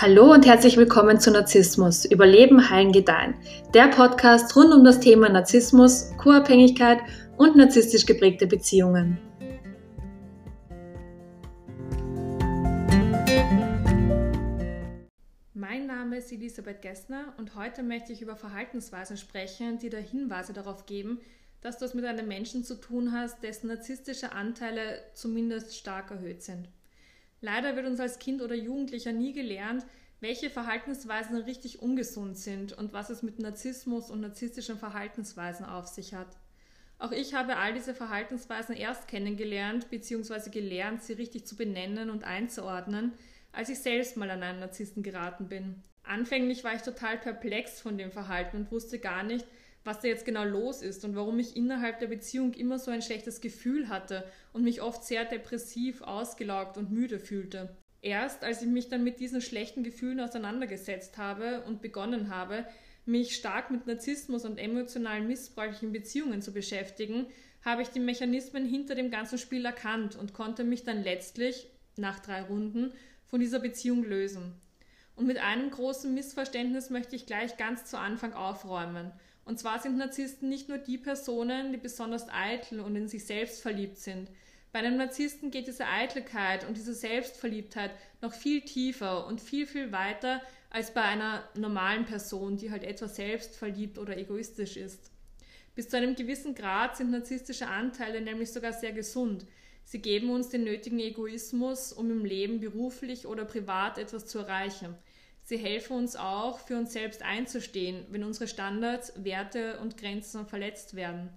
Hallo und herzlich willkommen zu Narzissmus, Überleben, Heilen, Gedeihen. Der Podcast rund um das Thema Narzissmus, Co-Abhängigkeit und narzisstisch geprägte Beziehungen. Mein Name ist Elisabeth Gessner und heute möchte ich über Verhaltensweisen sprechen, die da Hinweise darauf geben, dass du es mit einem Menschen zu tun hast, dessen narzisstische Anteile zumindest stark erhöht sind. Leider wird uns als Kind oder Jugendlicher nie gelernt, welche Verhaltensweisen richtig ungesund sind und was es mit Narzissmus und narzisstischen Verhaltensweisen auf sich hat. Auch ich habe all diese Verhaltensweisen erst kennengelernt bzw. gelernt, sie richtig zu benennen und einzuordnen, als ich selbst mal an einen Narzissten geraten bin. Anfänglich war ich total perplex von dem Verhalten und wusste gar nicht, was da jetzt genau los ist und warum ich innerhalb der Beziehung immer so ein schlechtes Gefühl hatte und mich oft sehr depressiv, ausgelaugt und müde fühlte. Erst als ich mich dann mit diesen schlechten Gefühlen auseinandergesetzt habe und begonnen habe, mich stark mit Narzissmus und emotional missbräuchlichen Beziehungen zu beschäftigen, habe ich die Mechanismen hinter dem ganzen Spiel erkannt und konnte mich dann letztlich, nach drei Runden, von dieser Beziehung lösen. Und mit einem großen Missverständnis möchte ich gleich ganz zu Anfang aufräumen. Und zwar sind Narzissten nicht nur die Personen, die besonders eitel und in sich selbst verliebt sind. Bei einem Narzissten geht diese Eitelkeit und diese Selbstverliebtheit noch viel tiefer und viel, viel weiter als bei einer normalen Person, die halt etwas selbstverliebt oder egoistisch ist. Bis zu einem gewissen Grad sind narzisstische Anteile nämlich sogar sehr gesund. Sie geben uns den nötigen Egoismus, um im Leben beruflich oder privat etwas zu erreichen. Sie helfen uns auch, für uns selbst einzustehen, wenn unsere Standards, Werte und Grenzen verletzt werden.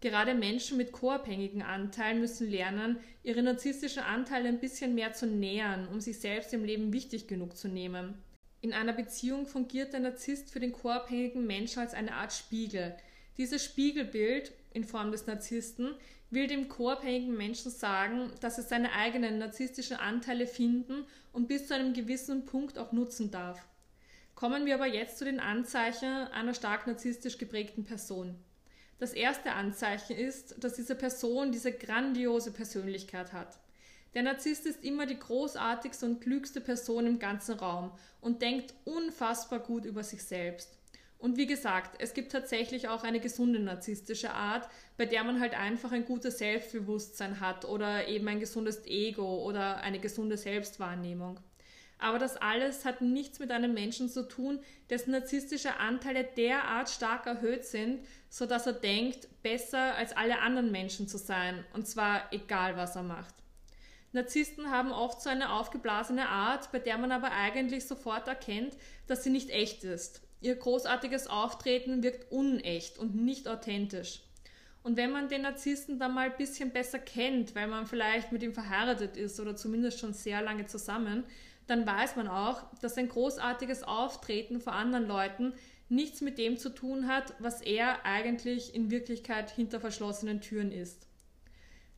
Gerade Menschen mit co-abhängigen Anteilen müssen lernen, ihre narzisstischen Anteile ein bisschen mehr zu nähern, um sich selbst im Leben wichtig genug zu nehmen. In einer Beziehung fungiert der Narzisst für den co-abhängigen Menschen als eine Art Spiegel. Dieses Spiegelbild in Form des Narzissten will dem co-abhängigen Menschen sagen, dass er seine eigenen narzisstischen Anteile finden und bis zu einem gewissen Punkt auch nutzen darf. Kommen wir aber jetzt zu den Anzeichen einer stark narzisstisch geprägten Person. Das erste Anzeichen ist, dass diese Person diese grandiose Persönlichkeit hat. Der Narzisst ist immer die großartigste und klügste Person im ganzen Raum und denkt unfassbar gut über sich selbst. Und wie gesagt, es gibt tatsächlich auch eine gesunde narzisstische Art, bei der man halt einfach ein gutes Selbstbewusstsein hat oder eben ein gesundes Ego oder eine gesunde Selbstwahrnehmung. Aber das alles hat nichts mit einem Menschen zu tun, dessen narzisstische Anteile derart stark erhöht sind, sodass er denkt, besser als alle anderen Menschen zu sein, und zwar egal was er macht. Narzissten haben oft so eine aufgeblasene Art, bei der man aber eigentlich sofort erkennt, dass sie nicht echt ist. Ihr großartiges Auftreten wirkt unecht und nicht authentisch. Und wenn man den Narzissten dann mal ein bisschen besser kennt, weil man vielleicht mit ihm verheiratet ist oder zumindest schon sehr lange zusammen, dann weiß man auch, dass ein großartiges Auftreten vor anderen Leuten nichts mit dem zu tun hat, was er eigentlich in Wirklichkeit hinter verschlossenen Türen ist.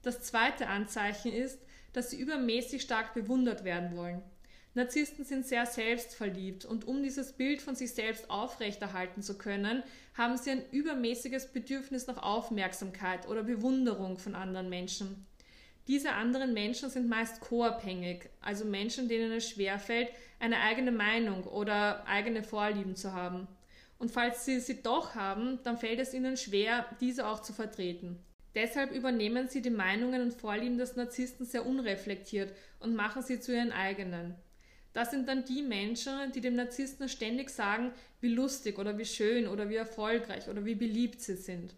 Das zweite Anzeichen ist, dass sie übermäßig stark bewundert werden wollen. Narzissten sind sehr selbstverliebt und um dieses Bild von sich selbst aufrechterhalten zu können, haben sie ein übermäßiges Bedürfnis nach Aufmerksamkeit oder Bewunderung von anderen Menschen. Diese anderen Menschen sind meist co-abhängig, also Menschen, denen es schwerfällt, eine eigene Meinung oder eigene Vorlieben zu haben. Und falls sie sie doch haben, dann fällt es ihnen schwer, diese auch zu vertreten. Deshalb übernehmen sie die Meinungen und Vorlieben des Narzissten sehr unreflektiert und machen sie zu ihren eigenen. Das sind dann die Menschen, die dem Narzissten ständig sagen, wie lustig oder wie schön oder wie erfolgreich oder wie beliebt sie sind.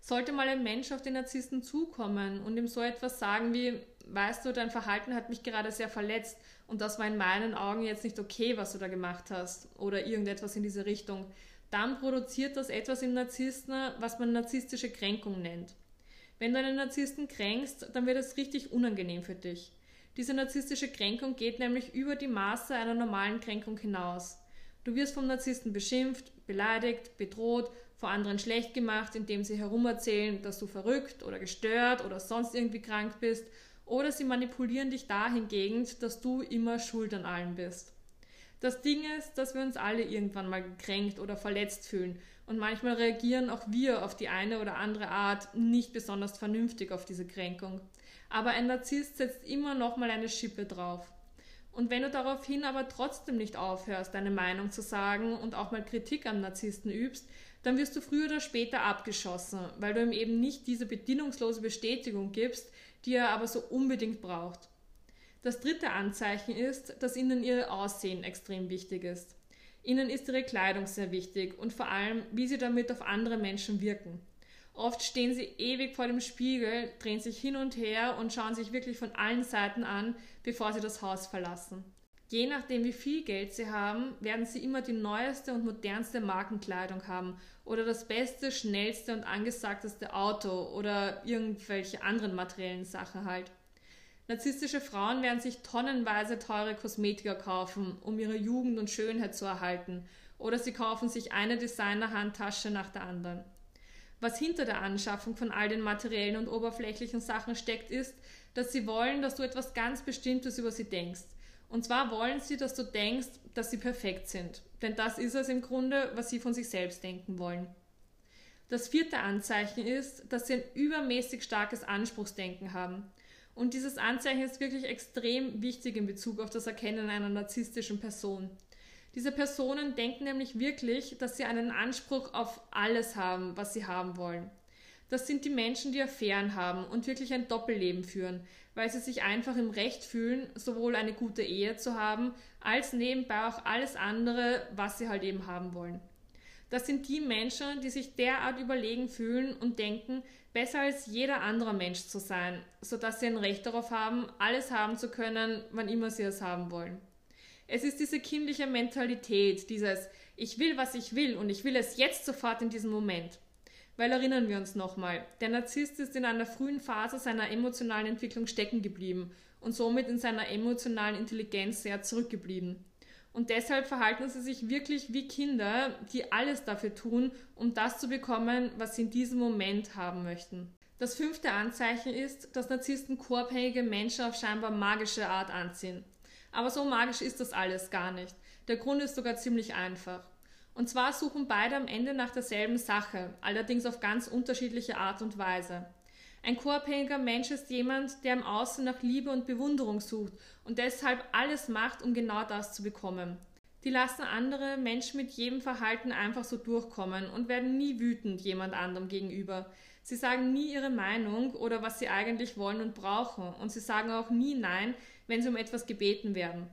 Sollte mal ein Mensch auf den Narzissten zukommen und ihm so etwas sagen wie, weißt du, dein Verhalten hat mich gerade sehr verletzt und das war in meinen Augen jetzt nicht okay, was du da gemacht hast oder irgendetwas in diese Richtung, dann produziert das etwas im Narzissten, was man narzisstische Kränkung nennt. Wenn du einen Narzissten kränkst, dann wird es richtig unangenehm für dich. Diese narzisstische Kränkung geht nämlich über die Maße einer normalen Kränkung hinaus. Du wirst vom Narzissten beschimpft, beleidigt, bedroht, vor anderen schlecht gemacht, indem sie herumerzählen, dass du verrückt oder gestört oder sonst irgendwie krank bist, oder sie manipulieren dich dahingehend, dass du immer schuld an allem bist. Das Ding ist, dass wir uns alle irgendwann mal gekränkt oder verletzt fühlen und manchmal reagieren auch wir auf die eine oder andere Art nicht besonders vernünftig auf diese Kränkung aber ein Narzisst setzt immer noch mal eine Schippe drauf. Und wenn du daraufhin aber trotzdem nicht aufhörst, deine Meinung zu sagen und auch mal Kritik am Narzissten übst, dann wirst du früher oder später abgeschossen, weil du ihm eben nicht diese bedingungslose Bestätigung gibst, die er aber so unbedingt braucht. Das dritte Anzeichen ist, dass ihnen ihr Aussehen extrem wichtig ist. Ihnen ist ihre Kleidung sehr wichtig und vor allem, wie sie damit auf andere Menschen wirken. Oft stehen sie ewig vor dem Spiegel, drehen sich hin und her und schauen sich wirklich von allen Seiten an, bevor sie das Haus verlassen. Je nachdem, wie viel Geld sie haben, werden sie immer die neueste und modernste Markenkleidung haben oder das beste, schnellste und angesagteste Auto oder irgendwelche anderen materiellen Sachen halt. Narzisstische Frauen werden sich tonnenweise teure Kosmetika kaufen, um ihre Jugend und Schönheit zu erhalten, oder sie kaufen sich eine Designer-Handtasche nach der anderen. Was hinter der Anschaffung von all den materiellen und oberflächlichen Sachen steckt, ist, dass sie wollen, dass du etwas ganz Bestimmtes über sie denkst. Und zwar wollen sie, dass du denkst, dass sie perfekt sind. Denn das ist es im Grunde, was sie von sich selbst denken wollen. Das vierte Anzeichen ist, dass sie ein übermäßig starkes Anspruchsdenken haben. Und dieses Anzeichen ist wirklich extrem wichtig in Bezug auf das Erkennen einer narzisstischen Person. Diese Personen denken nämlich wirklich, dass sie einen Anspruch auf alles haben, was sie haben wollen. Das sind die Menschen, die Affären haben und wirklich ein Doppelleben führen, weil sie sich einfach im Recht fühlen, sowohl eine gute Ehe zu haben, als nebenbei auch alles andere, was sie halt eben haben wollen. Das sind die Menschen, die sich derart überlegen fühlen und denken, besser als jeder anderer Mensch zu sein, sodass sie ein Recht darauf haben, alles haben zu können, wann immer sie es haben wollen. Es ist diese kindliche Mentalität, dieses Ich will, was ich will und ich will es jetzt sofort in diesem Moment. Weil erinnern wir uns nochmal, der Narzisst ist in einer frühen Phase seiner emotionalen Entwicklung stecken geblieben und somit in seiner emotionalen Intelligenz sehr zurückgeblieben. Und deshalb verhalten sie sich wirklich wie Kinder, die alles dafür tun, um das zu bekommen, was sie in diesem Moment haben möchten. Das fünfte Anzeichen ist, dass Narzissten koabhängige Menschen auf scheinbar magische Art anziehen. Aber so magisch ist das alles gar nicht. Der Grund ist sogar ziemlich einfach. Und zwar suchen beide am Ende nach derselben Sache, allerdings auf ganz unterschiedliche Art und Weise. Ein koabhängiger Mensch ist jemand, der im Außen nach Liebe und Bewunderung sucht und deshalb alles macht, um genau das zu bekommen. Die lassen andere Menschen mit jedem Verhalten einfach so durchkommen und werden nie wütend jemand anderem gegenüber. Sie sagen nie ihre Meinung oder was sie eigentlich wollen und brauchen und sie sagen auch nie Nein, wenn sie um etwas gebeten werden.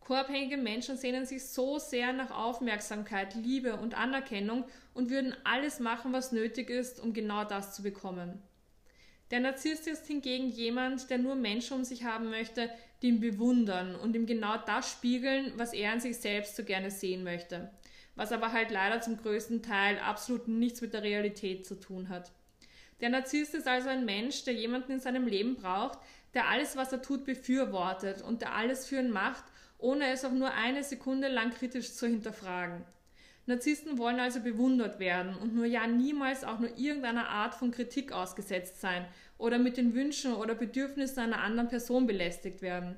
Koabhängige Menschen sehnen sich so sehr nach Aufmerksamkeit, Liebe und Anerkennung und würden alles machen, was nötig ist, um genau das zu bekommen. Der Narzisst ist hingegen jemand, der nur Menschen um sich haben möchte, die ihn bewundern und ihm genau das spiegeln, was er an sich selbst so gerne sehen möchte. Was aber halt leider zum größten Teil absolut nichts mit der Realität zu tun hat. Der Narzisst ist also ein Mensch, der jemanden in seinem Leben braucht, der alles, was er tut, befürwortet und der alles für ihn macht, ohne es auch nur eine Sekunde lang kritisch zu hinterfragen. Narzissten wollen also bewundert werden und nur ja niemals auch nur irgendeiner Art von Kritik ausgesetzt sein oder mit den Wünschen oder Bedürfnissen einer anderen Person belästigt werden.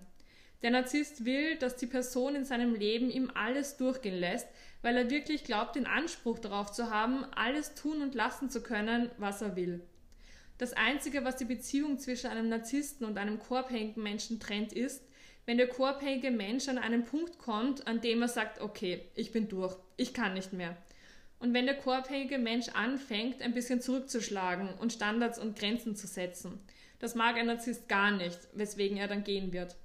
Der Narzisst will, dass die Person in seinem Leben ihm alles durchgehen lässt, weil er wirklich glaubt, den Anspruch darauf zu haben, alles tun und lassen zu können, was er will. Das Einzige, was die Beziehung zwischen einem Narzissten und einem koabhängigen Menschen trennt, ist, wenn der koabhängige Mensch an einen Punkt kommt, an dem er sagt, okay, ich bin durch, ich kann nicht mehr. Und wenn der koabhängige Mensch anfängt, ein bisschen zurückzuschlagen und Standards und Grenzen zu setzen. Das mag ein Narzisst gar nicht, weswegen er dann gehen wird.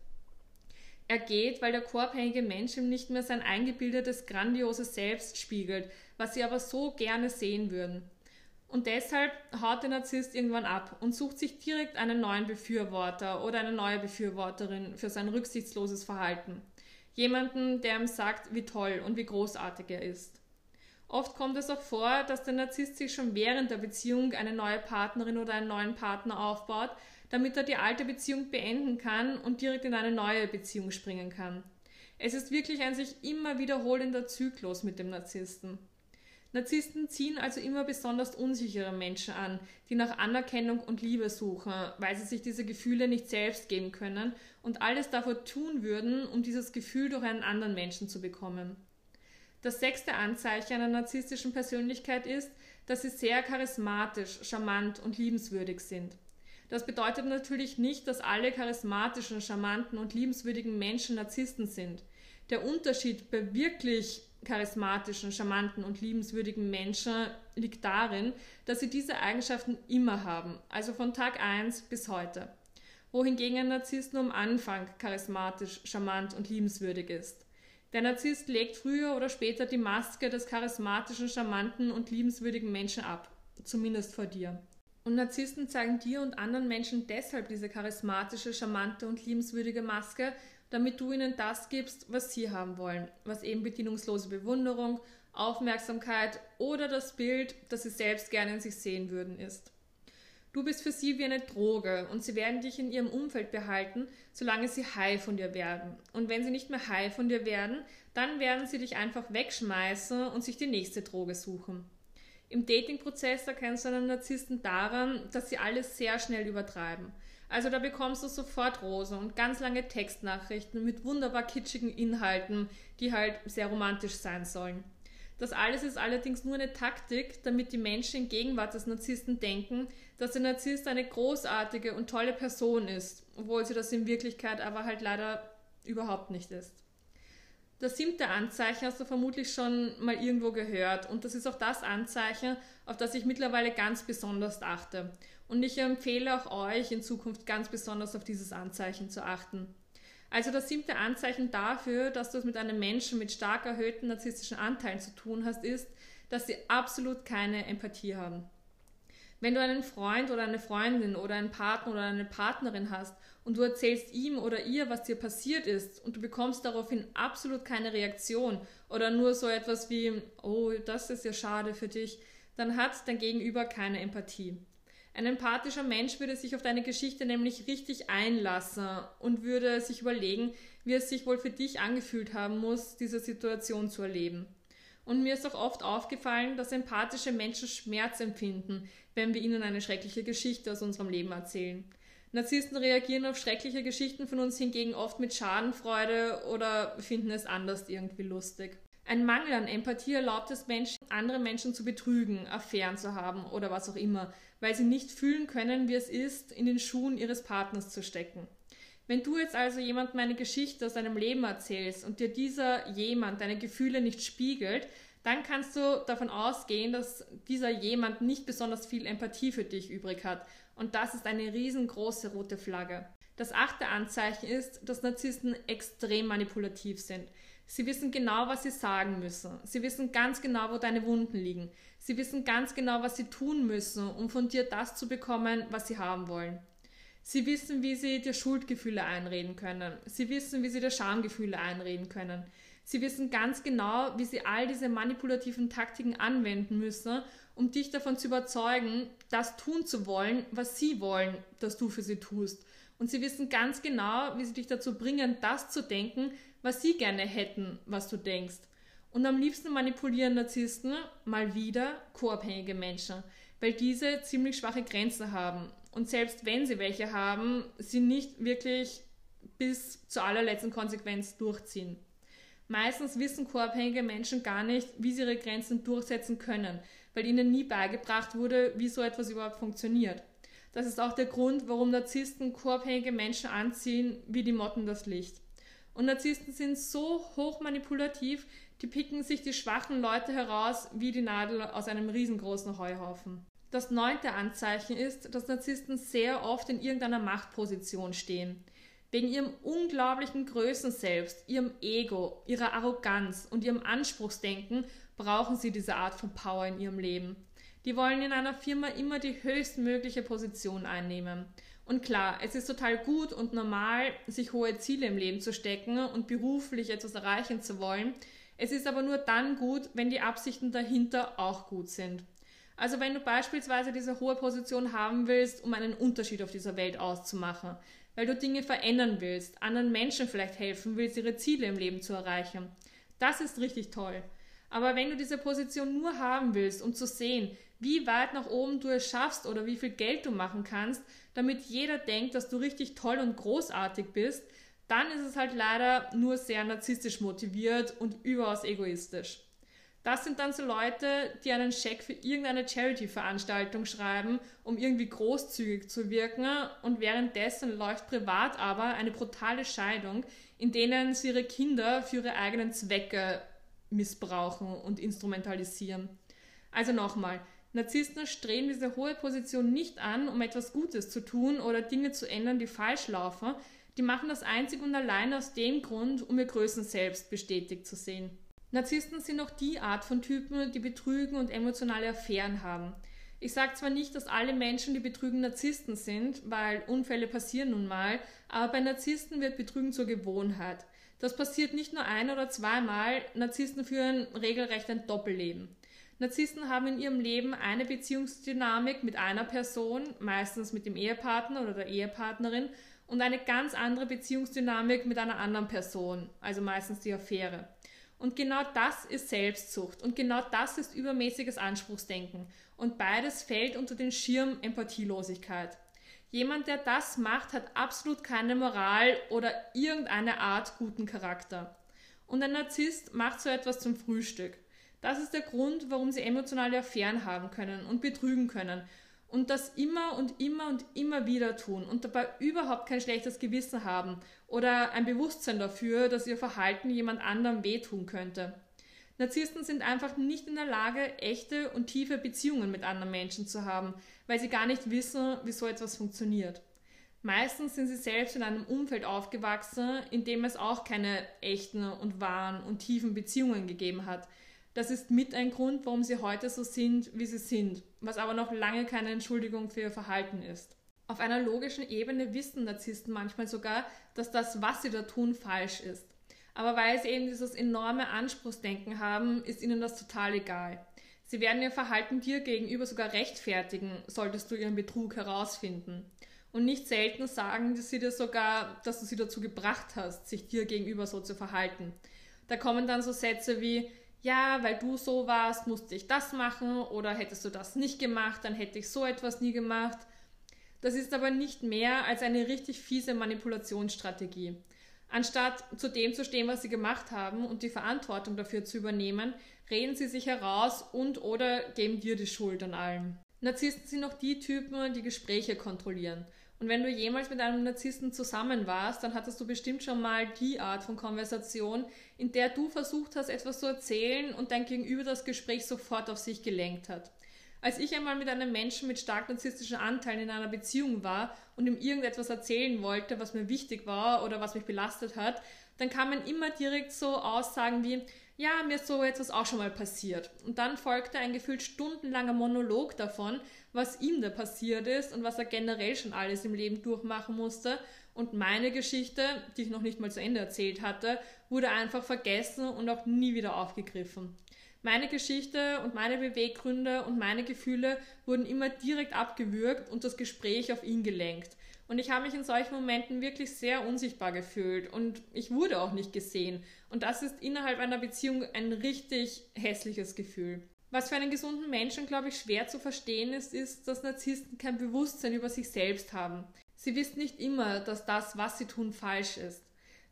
Er geht, weil der koabhängige Mensch ihm nicht mehr sein eingebildetes, grandioses Selbst spiegelt, was sie aber so gerne sehen würden. Und deshalb haut der Narzisst irgendwann ab und sucht sich direkt einen neuen Befürworter oder eine neue Befürworterin für sein rücksichtsloses Verhalten. Jemanden, der ihm sagt, wie toll und wie großartig er ist. Oft kommt es auch vor, dass der Narzisst sich schon während der Beziehung eine neue Partnerin oder einen neuen Partner aufbaut, damit er die alte Beziehung beenden kann und direkt in eine neue Beziehung springen kann. Es ist wirklich ein sich immer wiederholender Zyklus mit dem Narzissten. Narzissten ziehen also immer besonders unsichere Menschen an, die nach Anerkennung und Liebe suchen, weil sie sich diese Gefühle nicht selbst geben können und alles dafür tun würden, um dieses Gefühl durch einen anderen Menschen zu bekommen. Das sechste Anzeichen einer narzisstischen Persönlichkeit ist, dass sie sehr charismatisch, charmant und liebenswürdig sind. Das bedeutet natürlich nicht, dass alle charismatischen, charmanten und liebenswürdigen Menschen Narzissten sind. Der Unterschied bei wirklich charismatischen, charmanten und liebenswürdigen Menschen liegt darin, dass sie diese Eigenschaften immer haben, also von Tag 1 bis heute. Wohingegen ein Narzisst nur am Anfang charismatisch, charmant und liebenswürdig ist. Der Narzisst legt früher oder später die Maske des charismatischen, charmanten und liebenswürdigen Menschen ab, zumindest vor dir. Und Narzissten zeigen dir und anderen Menschen deshalb diese charismatische, charmante und liebenswürdige Maske, damit du ihnen das gibst, was sie haben wollen, was eben bedienungslose Bewunderung, Aufmerksamkeit oder das Bild, das sie selbst gerne in sich sehen würden, ist. Du bist für sie wie eine Droge und sie werden dich in ihrem Umfeld behalten, solange sie high von dir werden. Und wenn sie nicht mehr high von dir werden, dann werden sie dich einfach wegschmeißen und sich die nächste Droge suchen. Im Datingprozess erkennst du einen Narzissten daran, dass sie alles sehr schnell übertreiben. Also da bekommst du sofort Rosen und ganz lange Textnachrichten mit wunderbar kitschigen Inhalten, die halt sehr romantisch sein sollen. Das alles ist allerdings nur eine Taktik, damit die Menschen in Gegenwart des Narzissten denken, dass der Narzisst eine großartige und tolle Person ist, obwohl sie das in Wirklichkeit aber halt leider überhaupt nicht ist. Das siebte Anzeichen hast du vermutlich schon mal irgendwo gehört und das ist auch das Anzeichen, auf das ich mittlerweile ganz besonders achte. Und ich empfehle auch euch in Zukunft ganz besonders auf dieses Anzeichen zu achten. Also das siebte Anzeichen dafür, dass du es mit einem Menschen mit stark erhöhten narzisstischen Anteilen zu tun hast, ist, dass sie absolut keine Empathie haben. Wenn du einen Freund oder eine Freundin oder einen Partner oder eine Partnerin hast und du erzählst ihm oder ihr, was dir passiert ist und du bekommst daraufhin absolut keine Reaktion oder nur so etwas wie, oh, das ist ja schade für dich, dann hat dein Gegenüber keine Empathie. Ein empathischer Mensch würde sich auf deine Geschichte nämlich richtig einlassen und würde sich überlegen, wie es sich wohl für dich angefühlt haben muss, diese Situation zu erleben. Und mir ist auch oft aufgefallen, dass empathische Menschen Schmerz empfinden, wenn wir ihnen eine schreckliche Geschichte aus unserem Leben erzählen. Narzissten reagieren auf schreckliche Geschichten von uns hingegen oft mit Schadenfreude oder finden es anders irgendwie lustig. Ein Mangel an Empathie erlaubt es Menschen, andere Menschen zu betrügen, Affären zu haben oder was auch immer, weil sie nicht fühlen können, wie es ist, in den Schuhen ihres Partners zu stecken. Wenn du jetzt also jemandem eine Geschichte aus deinem Leben erzählst und dir dieser jemand deine Gefühle nicht spiegelt, dann kannst du davon ausgehen, dass dieser jemand nicht besonders viel Empathie für dich übrig hat. Und das ist eine riesengroße rote Flagge. Das achte Anzeichen ist, dass Narzissten extrem manipulativ sind. Sie wissen genau, was sie sagen müssen. Sie wissen ganz genau, wo deine Wunden liegen. Sie wissen ganz genau, was sie tun müssen, um von dir das zu bekommen, was sie haben wollen. Sie wissen, wie sie dir Schuldgefühle einreden können. Sie wissen, wie sie dir Schamgefühle einreden können. Sie wissen ganz genau, wie sie all diese manipulativen Taktiken anwenden müssen, um dich davon zu überzeugen, das tun zu wollen, was sie wollen, dass du für sie tust. Und sie wissen ganz genau, wie sie dich dazu bringen, das zu denken, was sie gerne hätten, was du denkst. Und am liebsten manipulieren Narzissten mal wieder co-abhängige Menschen, weil diese ziemlich schwache Grenzen haben. Und selbst wenn sie welche haben, sie nicht wirklich bis zur allerletzten Konsequenz durchziehen. Meistens wissen co-abhängige Menschen gar nicht, wie sie ihre Grenzen durchsetzen können, weil ihnen nie beigebracht wurde, wie so etwas überhaupt funktioniert. Das ist auch der Grund, warum Narzissten co-abhängige Menschen anziehen wie die Motten das Licht. Und Narzissten sind so hoch manipulativ, die picken sich die schwachen Leute heraus wie die Nadel aus einem riesengroßen Heuhaufen. Das neunte Anzeichen ist, dass Narzissten sehr oft in irgendeiner Machtposition stehen. Wegen ihrem unglaublichen Größen selbst, ihrem Ego, ihrer Arroganz und ihrem Anspruchsdenken brauchen sie diese Art von Power in ihrem Leben. Die wollen in einer Firma immer die höchstmögliche Position einnehmen. Und klar, es ist total gut und normal, sich hohe Ziele im Leben zu stecken und beruflich etwas erreichen zu wollen. Es ist aber nur dann gut, wenn die Absichten dahinter auch gut sind. Also wenn du beispielsweise diese hohe Position haben willst, um einen Unterschied auf dieser Welt auszumachen, weil du Dinge verändern willst, anderen Menschen vielleicht helfen willst, ihre Ziele im Leben zu erreichen. Das ist richtig toll. Aber wenn du diese Position nur haben willst, um zu sehen, wie weit nach oben du es schaffst oder wie viel Geld du machen kannst, damit jeder denkt, dass du richtig toll und großartig bist, dann ist es halt leider nur sehr narzisstisch motiviert und überaus egoistisch. Das sind dann so Leute, die einen Scheck für irgendeine Charity-Veranstaltung schreiben, um irgendwie großzügig zu wirken und währenddessen läuft privat aber eine brutale Scheidung, in denen sie ihre Kinder für ihre eigenen Zwecke missbrauchen und instrumentalisieren. Also nochmal, Narzissten streben diese hohe Position nicht an, um etwas Gutes zu tun oder Dinge zu ändern, die falsch laufen. Die machen das einzig und allein aus dem Grund, um ihr Größen selbst bestätigt zu sehen. Narzissten sind auch die Art von Typen, die betrügen und emotionale Affären haben. Ich sage zwar nicht, dass alle Menschen, die betrügen, Narzissten sind, weil Unfälle passieren nun mal, aber bei Narzissten wird Betrügen zur Gewohnheit. Das passiert nicht nur ein oder zweimal, Narzissten führen regelrecht ein Doppelleben. Narzissten haben in ihrem Leben eine Beziehungsdynamik mit einer Person, meistens mit dem Ehepartner oder der Ehepartnerin, und eine ganz andere Beziehungsdynamik mit einer anderen Person, also meistens die Affäre. Und genau das ist Selbstsucht und genau das ist übermäßiges Anspruchsdenken. Und beides fällt unter den Schirm Empathielosigkeit. Jemand, der das macht, hat absolut keine Moral oder irgendeine Art guten Charakter. Und ein Narzisst macht so etwas zum Frühstück. Das ist der Grund, warum sie emotionale Affären haben können und betrügen können und das immer und immer und immer wieder tun und dabei überhaupt kein schlechtes Gewissen haben oder ein Bewusstsein dafür, dass ihr Verhalten jemand anderem wehtun könnte. Narzissten sind einfach nicht in der Lage, echte und tiefe Beziehungen mit anderen Menschen zu haben, weil sie gar nicht wissen, wie so etwas funktioniert. Meistens sind sie selbst in einem Umfeld aufgewachsen, in dem es auch keine echten und wahren und tiefen Beziehungen gegeben hat, das ist mit ein Grund, warum sie heute so sind, wie sie sind, was aber noch lange keine Entschuldigung für ihr Verhalten ist. Auf einer logischen Ebene wissen Narzissten manchmal sogar, dass das, was sie da tun, falsch ist. Aber weil sie eben dieses enorme Anspruchsdenken haben, ist ihnen das total egal. Sie werden ihr Verhalten dir gegenüber sogar rechtfertigen, solltest du ihren Betrug herausfinden. Und nicht selten sagen sie dir sogar, dass du sie dazu gebracht hast, sich dir gegenüber so zu verhalten. Da kommen dann so Sätze wie, ja, weil du so warst, musste ich das machen oder hättest du das nicht gemacht, dann hätte ich so etwas nie gemacht. Das ist aber nicht mehr als eine richtig fiese Manipulationsstrategie. Anstatt zu dem zu stehen, was sie gemacht haben und die Verantwortung dafür zu übernehmen, reden sie sich heraus und oder geben dir die Schuld an allem. Narzissten sind auch die Typen, die Gespräche kontrollieren. Und wenn du jemals mit einem Narzissten zusammen warst, dann hattest du bestimmt schon mal die Art von Konversation, in der du versucht hast, etwas zu erzählen und dein Gegenüber das Gespräch sofort auf sich gelenkt hat. Als ich einmal mit einem Menschen mit stark narzisstischen Anteilen in einer Beziehung war und ihm irgendetwas erzählen wollte, was mir wichtig war oder was mich belastet hat, dann kamen immer direkt so Aussagen wie, ja, mir ist so etwas auch schon mal passiert. Und dann folgte ein gefühlt stundenlanger Monolog davon, was ihm da passiert ist und was er generell schon alles im Leben durchmachen musste. Und meine Geschichte, die ich noch nicht mal zu Ende erzählt hatte, wurde einfach vergessen und auch nie wieder aufgegriffen. Meine Geschichte und meine Beweggründe und meine Gefühle wurden immer direkt abgewürgt und das Gespräch auf ihn gelenkt. Und ich habe mich in solchen Momenten wirklich sehr unsichtbar gefühlt und ich wurde auch nicht gesehen. Und das ist innerhalb einer Beziehung ein richtig hässliches Gefühl. Was für einen gesunden Menschen, glaube ich, schwer zu verstehen ist, ist, dass Narzissten kein Bewusstsein über sich selbst haben. Sie wissen nicht immer, dass das, was sie tun, falsch ist.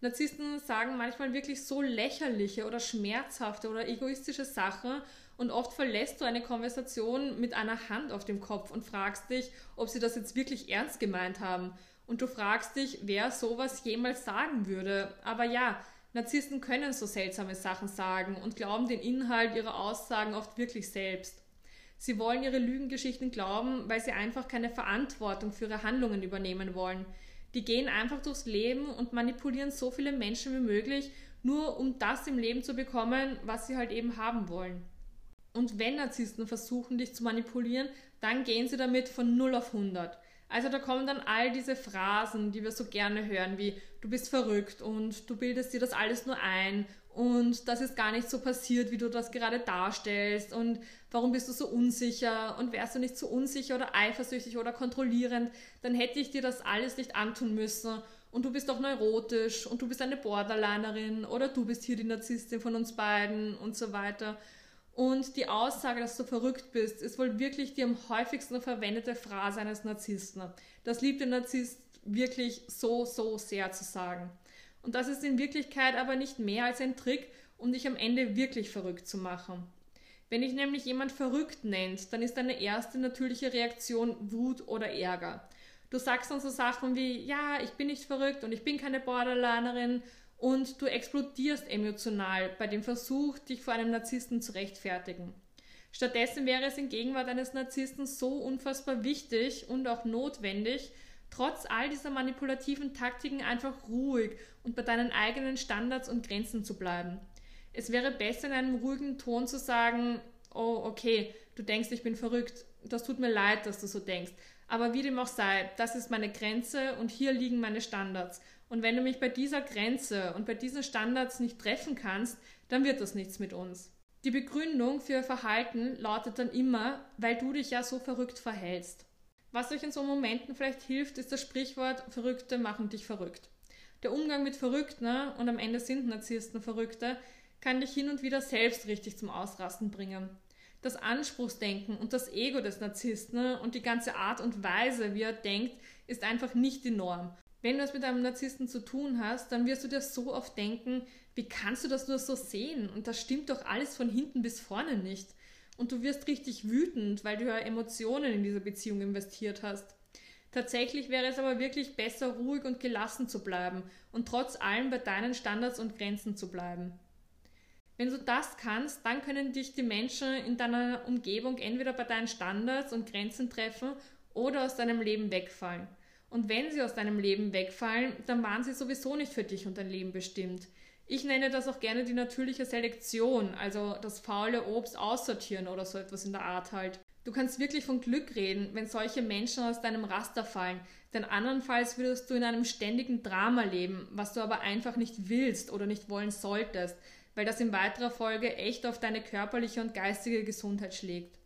Narzissten sagen manchmal wirklich so lächerliche oder schmerzhafte oder egoistische Sachen und oft verlässt du eine Konversation mit einer Hand auf dem Kopf und fragst dich, ob sie das jetzt wirklich ernst gemeint haben. Und du fragst dich, wer sowas jemals sagen würde. Aber ja, Narzissten können so seltsame Sachen sagen und glauben den Inhalt ihrer Aussagen oft wirklich selbst. Sie wollen ihre Lügengeschichten glauben, weil sie einfach keine Verantwortung für ihre Handlungen übernehmen wollen. Die gehen einfach durchs Leben und manipulieren so viele Menschen wie möglich, nur um das im Leben zu bekommen, was sie halt eben haben wollen. Und wenn Narzissten versuchen, dich zu manipulieren, dann gehen sie damit von 0 auf 100. Also da kommen dann all diese Phrasen, die wir so gerne hören, wie du bist verrückt und du bildest dir das alles nur ein und das ist gar nicht so passiert, wie du das gerade darstellst und warum bist du so unsicher und wärst du nicht so unsicher oder eifersüchtig oder kontrollierend, dann hätte ich dir das alles nicht antun müssen und du bist doch neurotisch und du bist eine Borderlinerin oder du bist hier die Narzisstin von uns beiden und so weiter. Und die Aussage, dass du verrückt bist, ist wohl wirklich die am häufigsten verwendete Phrase eines Narzissten. Das liebt der Narzisst wirklich so, so sehr zu sagen. Und das ist in Wirklichkeit aber nicht mehr als ein Trick, um dich am Ende wirklich verrückt zu machen. Wenn dich nämlich jemand verrückt nennt, dann ist deine erste natürliche Reaktion Wut oder Ärger. Du sagst dann so Sachen wie, ja, ich bin nicht verrückt und ich bin keine Borderlinerin und du explodierst emotional bei dem Versuch, dich vor einem Narzissten zu rechtfertigen. Stattdessen wäre es in Gegenwart eines Narzissten so unfassbar wichtig und auch notwendig, trotz all dieser manipulativen Taktiken einfach ruhig und bei deinen eigenen Standards und Grenzen zu bleiben. Es wäre besser in einem ruhigen Ton zu sagen, oh okay, du denkst, ich bin verrückt, das tut mir leid, dass du so denkst, aber wie dem auch sei, das ist meine Grenze und hier liegen meine Standards. Und wenn du mich bei dieser Grenze und bei diesen Standards nicht treffen kannst, dann wird das nichts mit uns. Die Begründung für Verhalten lautet dann immer, weil du dich ja so verrückt verhältst. Was euch in so Momenten vielleicht hilft, ist das Sprichwort Verrückte machen dich verrückt. Der Umgang mit Verrückten, und am Ende sind Narzissten Verrückte, kann dich hin und wieder selbst richtig zum Ausrasten bringen. Das Anspruchsdenken und das Ego des Narzissten und die ganze Art und Weise, wie er denkt, ist einfach nicht die Norm. Wenn du es mit einem Narzissten zu tun hast, dann wirst du dir so oft denken, wie kannst du das nur so sehen? Und das stimmt doch alles von hinten bis vorne nicht. Und du wirst richtig wütend, weil du ja Emotionen in diese Beziehung investiert hast. Tatsächlich wäre es aber wirklich besser, ruhig und gelassen zu bleiben und trotz allem bei deinen Standards und Grenzen zu bleiben. Wenn du das kannst, dann können dich die Menschen in deiner Umgebung entweder bei deinen Standards und Grenzen treffen oder aus deinem Leben wegfallen. Und wenn sie aus deinem Leben wegfallen, dann waren sie sowieso nicht für dich und dein Leben bestimmt. Ich nenne das auch gerne die natürliche Selektion, also das faule Obst aussortieren oder so etwas in der Art halt. Du kannst wirklich von Glück reden, wenn solche Menschen aus deinem Raster fallen, denn andernfalls würdest du in einem ständigen Drama leben, was du aber einfach nicht willst oder nicht wollen solltest, weil das in weiterer Folge echt auf deine körperliche und geistige Gesundheit schlägt.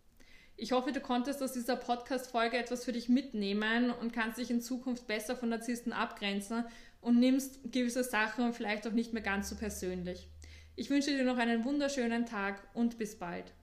Ich hoffe, du konntest aus dieser Podcast-Folge etwas für dich mitnehmen und kannst dich in Zukunft besser von Narzissten abgrenzen und nimmst gewisse Sachen vielleicht auch nicht mehr ganz so persönlich. Ich wünsche dir noch einen wunderschönen Tag und bis bald.